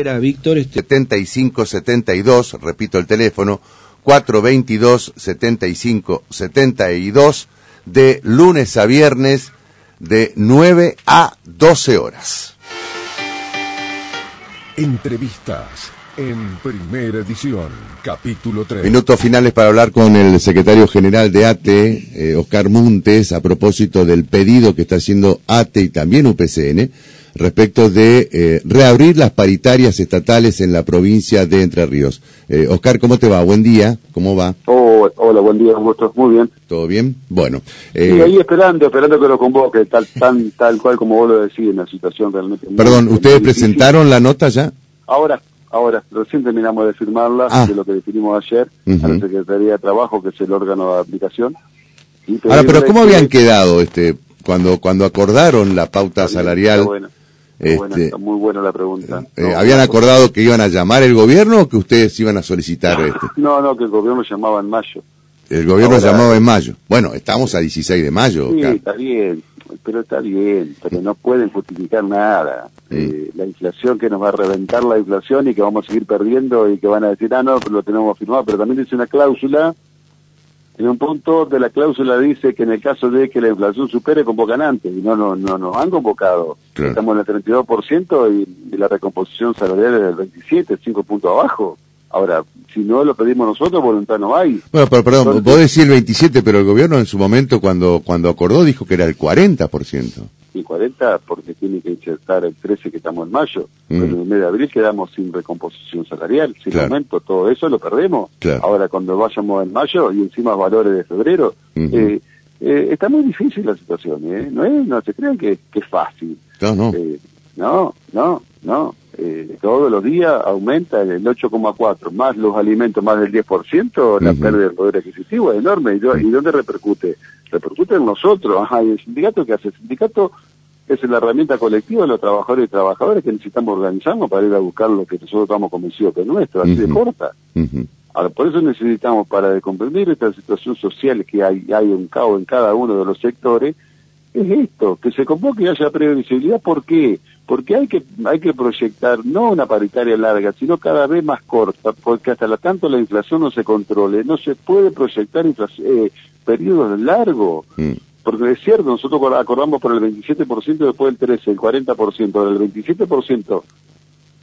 Era Víctor, este... 7572, repito el teléfono, 422 75 72 de lunes a viernes de 9 a 12 horas. Entrevistas en primera edición, capítulo 3. Minutos finales para hablar con el secretario general de ATE, eh, Oscar Montes, a propósito del pedido que está haciendo ATE y también UPCN respecto de eh, reabrir las paritarias estatales en la provincia de Entre Ríos. Eh, Oscar, ¿cómo te va? Buen día, ¿cómo va? Oh, hola, buen día, gusto. Muy bien. ¿Todo bien? Bueno. Eh... Y ahí esperando, esperando que lo convoque, tal, tan, tal cual como vos lo decís, en la situación realmente. Perdón, ¿ustedes presentaron la nota ya? Ahora, ahora, recién terminamos de firmarla, Ah. de lo que definimos ayer, a la Secretaría de Trabajo, que es el órgano de aplicación. Y Ahora, pero ¿cómo que- habían quedado este cuando cuando acordaron la pauta salarial? Buena, este, muy buena la pregunta. eh, No, ¿Habían no, acordado que iban a llamar el gobierno o que ustedes iban a solicitar este? No, no, que el gobierno llamaba en mayo. El gobierno Ahora- llamaba en mayo. Bueno, estamos a 16 de mayo. Sí, está bien, pero está bien, pero no pueden justificar nada. Eh, la inflación que nos va a reventar la inflación y que vamos a seguir perdiendo y que van a decir, ah, no, pero lo tenemos firmado, pero también dice una cláusula, en un punto de la cláusula dice que en el caso de que la inflación supere, convocan antes, y no, no, no nos han convocado. Claro. Estamos en el 32% y, y la recomposición salarial es del 27, 5 puntos abajo. Ahora, si no lo pedimos nosotros, voluntad no hay. Bueno, pero perdón, Entonces- vos decís el 27, pero el gobierno en su momento cuando cuando acordó dijo que era el 40%. Y 40 porque tiene que insertar el 13 que estamos en mayo. Mm. Pero en el mes de abril quedamos sin recomposición salarial, sin Claro. aumento, todo eso lo perdemos. Claro. Ahora cuando vayamos en mayo y encima valores de febrero, eh, eh, está muy difícil la situación, ¿eh? No, es, no se crean que, que es fácil. No, no. Eh, no, no, no. Eh, todos los días aumenta el 8,4, más los alimentos, más del 10%, la Ujú. pérdida del poder adquisitivo es enorme. ¿Y, do- y dónde repercute? Repercute en nosotros. Ajá, ¿y el sindicato qué hace? El sindicato es la herramienta colectiva de los trabajadores y trabajadoras que necesitamos organizarnos para ir a buscar lo que nosotros estamos convencidos que es nuestro, así de Ujú. corta. Ahora, por eso necesitamos, para comprender esta situación social que hay, hay un caos en cada uno de los sectores, es esto, que se convoque y haya previsibilidad. ¿Por qué? Porque hay que, hay que proyectar no una paritaria larga, sino cada vez más corta, porque hasta la tanto la inflación no se controle, no se puede proyectar eh, periodos largos. Mm. Porque es cierto, nosotros acordamos por el 27% después del 13%, el 40%, ahora el 27%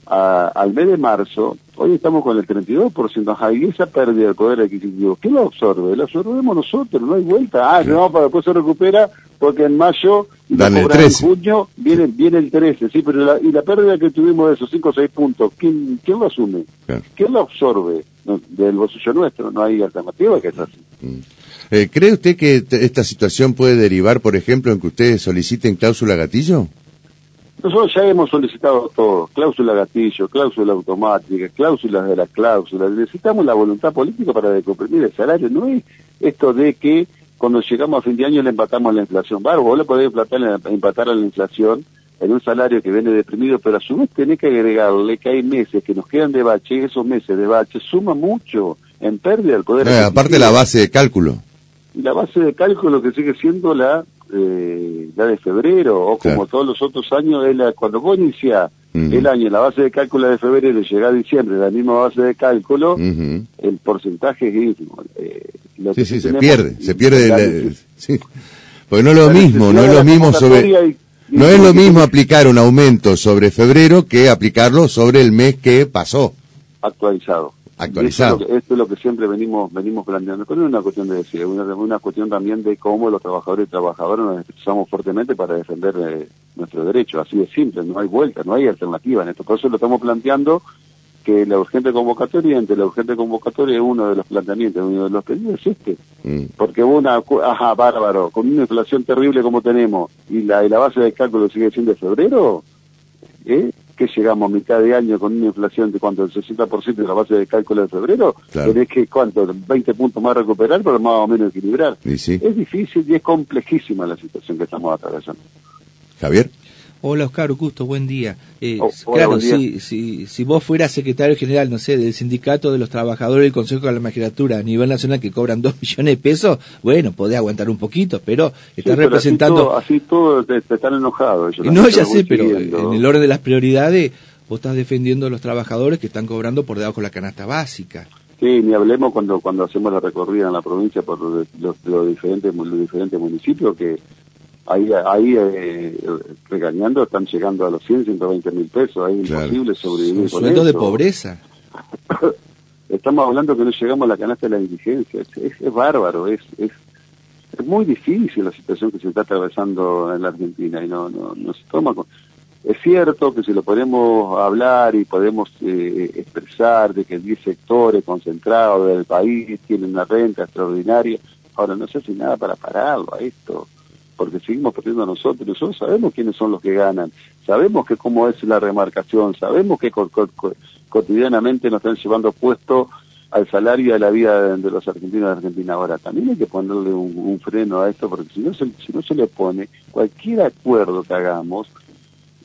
a- al mes de marzo, hoy estamos con el 32%, ajá, y esa pérdida del poder adquisitivo, ¿quién lo absorbe? Lo absorbemos nosotros, no hay vuelta. Ah, no, para después se recupera porque en mayo y Dan el cobran en 13. junio viene, viene el 13, sí, pero la, y la pérdida que tuvimos de esos 5 o 6 puntos, ¿quién, quién lo asume? Claro. ¿Quién lo absorbe? No, del bolsillo nuestro, no hay alternativa que es así. Eh, ¿Cree usted que esta situación puede derivar, por ejemplo, en que ustedes soliciten cláusula gatillo? Nosotros ya hemos solicitado todo, cláusula gatillo, cláusula automática, cláusulas de la cláusula. Necesitamos la voluntad política para decomprimir el salario. No es esto de que cuando llegamos a fin de año le empatamos la inflación. Claro, vos le podés empatar, empatar a la inflación en un salario que viene deprimido, pero a su vez tenés que agregarle que hay meses que nos quedan de bache y esos meses de bache suma mucho en pérdida del poder. Eh, aparte la base de cálculo. La base de cálculo que sigue siendo la eh, la de febrero, o como Claro. todos los otros años, es la, cuando vos iniciás el año, la base de cálculo de febrero y llega a diciembre, la misma base de cálculo, el porcentaje es ínfimo. Eh, lo Sí, que sí, se pierde, se pierde. la sí. Porque no es lo mismo, no es lo mismo sobre... convocatoria y- y- No es lo mismo aplicar un aumento sobre febrero que aplicarlo sobre el mes que pasó. actualizado. Actualizado. Esto es, lo que, esto es lo que siempre venimos venimos planteando. Pero no es una cuestión de decir, es una, una cuestión también de cómo los trabajadores y trabajadoras nos expresamos fuertemente para defender eh, nuestros derechos. Así de simple, no hay vuelta, no hay alternativa en esto. Por eso lo estamos planteando que la urgente convocatoria, entre la urgente convocatoria es uno de los planteamientos, uno de los pedidos es este. Mm. Porque una, ajá, bárbaro, con una inflación terrible como tenemos y la, y la base de cálculo sigue siendo de febrero, ¿eh? que llegamos a mitad de año con una inflación de cuánto, el 60% de la base de cálculo de febrero, Claro. tenés que, ¿cuánto? 20 puntos más recuperar, pero más o menos equilibrar. Sí. Es difícil y es complejísima la situación que estamos atravesando. Javier. Hola Oscar, gusto, buen día. Eh, Oh, hola, claro, buen día. Si, si, si vos fueras secretario general, no sé, del sindicato de los trabajadores del Consejo de la Magistratura a nivel nacional que cobran dos millones de pesos, bueno, podés aguantar un poquito, pero estás representando... Así todo, así todo te- te están enojados. ellos no, ya sé, pero en el orden de las prioridades, vos estás defendiendo a los trabajadores que están cobrando por debajo de la canasta básica. Sí, ni hablemos cuando cuando hacemos la recorrida en la provincia por los, los, diferentes los diferentes municipios que ahí ahí eh, regañando están llegando a los 100, 120 mil pesos, ahí es imposible sobrevivir con eso. de pobreza. Estamos hablando que no llegamos a la canasta de la indigencia, es, es, bárbaro, es, es es muy difícil la situación que se está atravesando en la Argentina y no no, no se toma con es cierto que si lo podemos hablar y podemos eh, expresar de que 10 sectores concentrados del país tienen una renta extraordinaria, ahora no se hace nada para pararlo a esto, porque seguimos perdiendo nosotros. Nosotros sabemos quiénes son los que ganan, sabemos que cómo es la remarcación, sabemos que cotidianamente nos están llevando puesto al salario y a la vida de, los argentinos de Argentina. Ahora, también hay que ponerle un, freno a esto, porque si no, se, si no se le pone, cualquier acuerdo que hagamos,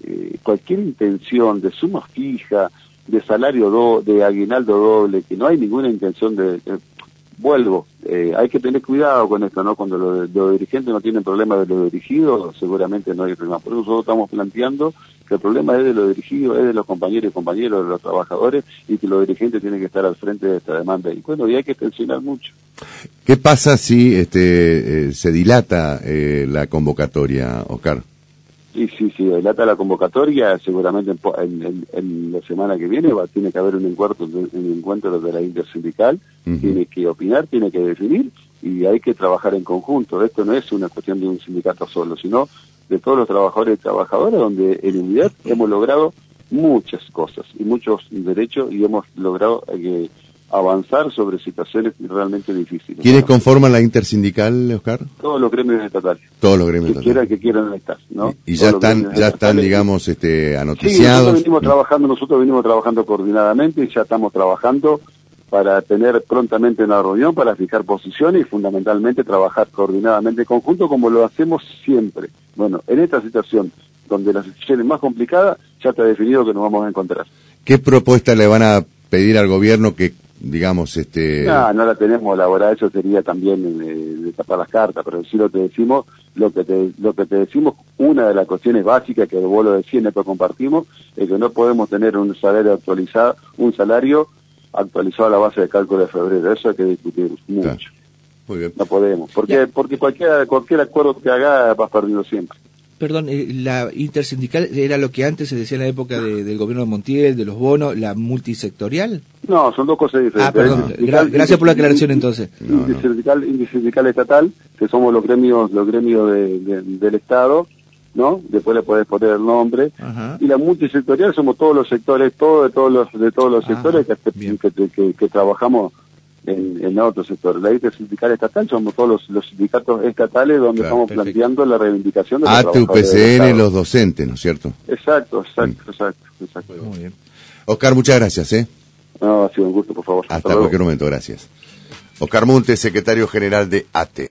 eh, cualquier intención de suma fija, de salario do, de aguinaldo doble, que no hay ninguna intención de, vuelvo, eh, hay que tener cuidado con esto, ¿no? Cuando los, dirigentes no tienen problema de los dirigidos, seguramente no hay problema. Por eso nosotros estamos planteando que el problema es de los dirigidos, es de los compañeros y compañeros, de los trabajadores, y que los dirigentes tienen que estar al frente de esta demanda. Y bueno, y hay que tensionar mucho. ¿Qué pasa si este eh, se dilata la convocatoria, Oscar? Sí, sí, sí, delata la convocatoria, seguramente en, la semana que viene va, tiene que haber un encuentro, un encuentro de la intersindical, tiene que opinar, tiene que definir y hay que trabajar en conjunto. Esto no es una cuestión de un sindicato solo, sino de todos los trabajadores y trabajadoras, donde en unidad hemos logrado muchas cosas y muchos derechos y hemos logrado que avanzar sobre situaciones realmente difíciles. ¿Quiénes conforman la intersindical, Oscar? Todos los gremios estatales. Todos los gremios que Quieran, que quieran estar, ¿no? Y, ya están, ya están, digamos, este, anoticiados. nosotros venimos trabajando, nosotros venimos trabajando coordinadamente y ya estamos trabajando para tener prontamente una reunión para fijar posiciones y fundamentalmente trabajar coordinadamente conjunto como lo hacemos siempre. Bueno, en esta situación donde la situación es más complicada, ya está definido que nos vamos a encontrar. ¿Qué propuesta le van a pedir al gobierno que digamos, este... No, no la tenemos elaborada, eso sería también eh, de, tapar las cartas, pero sí lo que decimos, lo que te, lo que te decimos, una de las cuestiones básicas que vos lo decís, después compartimos, es que no podemos tener un salario actualizado, un salario actualizado a la base de cálculo de febrero, eso hay que discutir mucho. Muy bien. No podemos, porque, porque cualquier, cualquier acuerdo que haga vas perdiendo siempre perdón, eh, la intersindical era lo que antes se decía en la época del gobierno de Montiel, de los bonos, la multisectorial. No, son dos cosas diferentes. Ah, perdón. gracias por la aclaración entonces. Intersindical, estatal, que somos los gremios, los gremios del Estado, ¿no? Después le podés poner el nombre. Y la multisectorial somos todos los sectores, todos de todos los de todos los sectores que, que trabajamos en, en otro sector. La ITE sindical estatal somos todos los, sindicatos estatales donde estamos planteando la reivindicación de los ATUPCN, los docentes, ¿no es cierto? Exacto, exacto, exacto, exacto. Muy bien. Oscar, muchas gracias, ¿eh? No, ha sido un gusto, por favor. Hasta, Hasta cualquier momento, gracias. Oscar Montes, secretario general de ATE.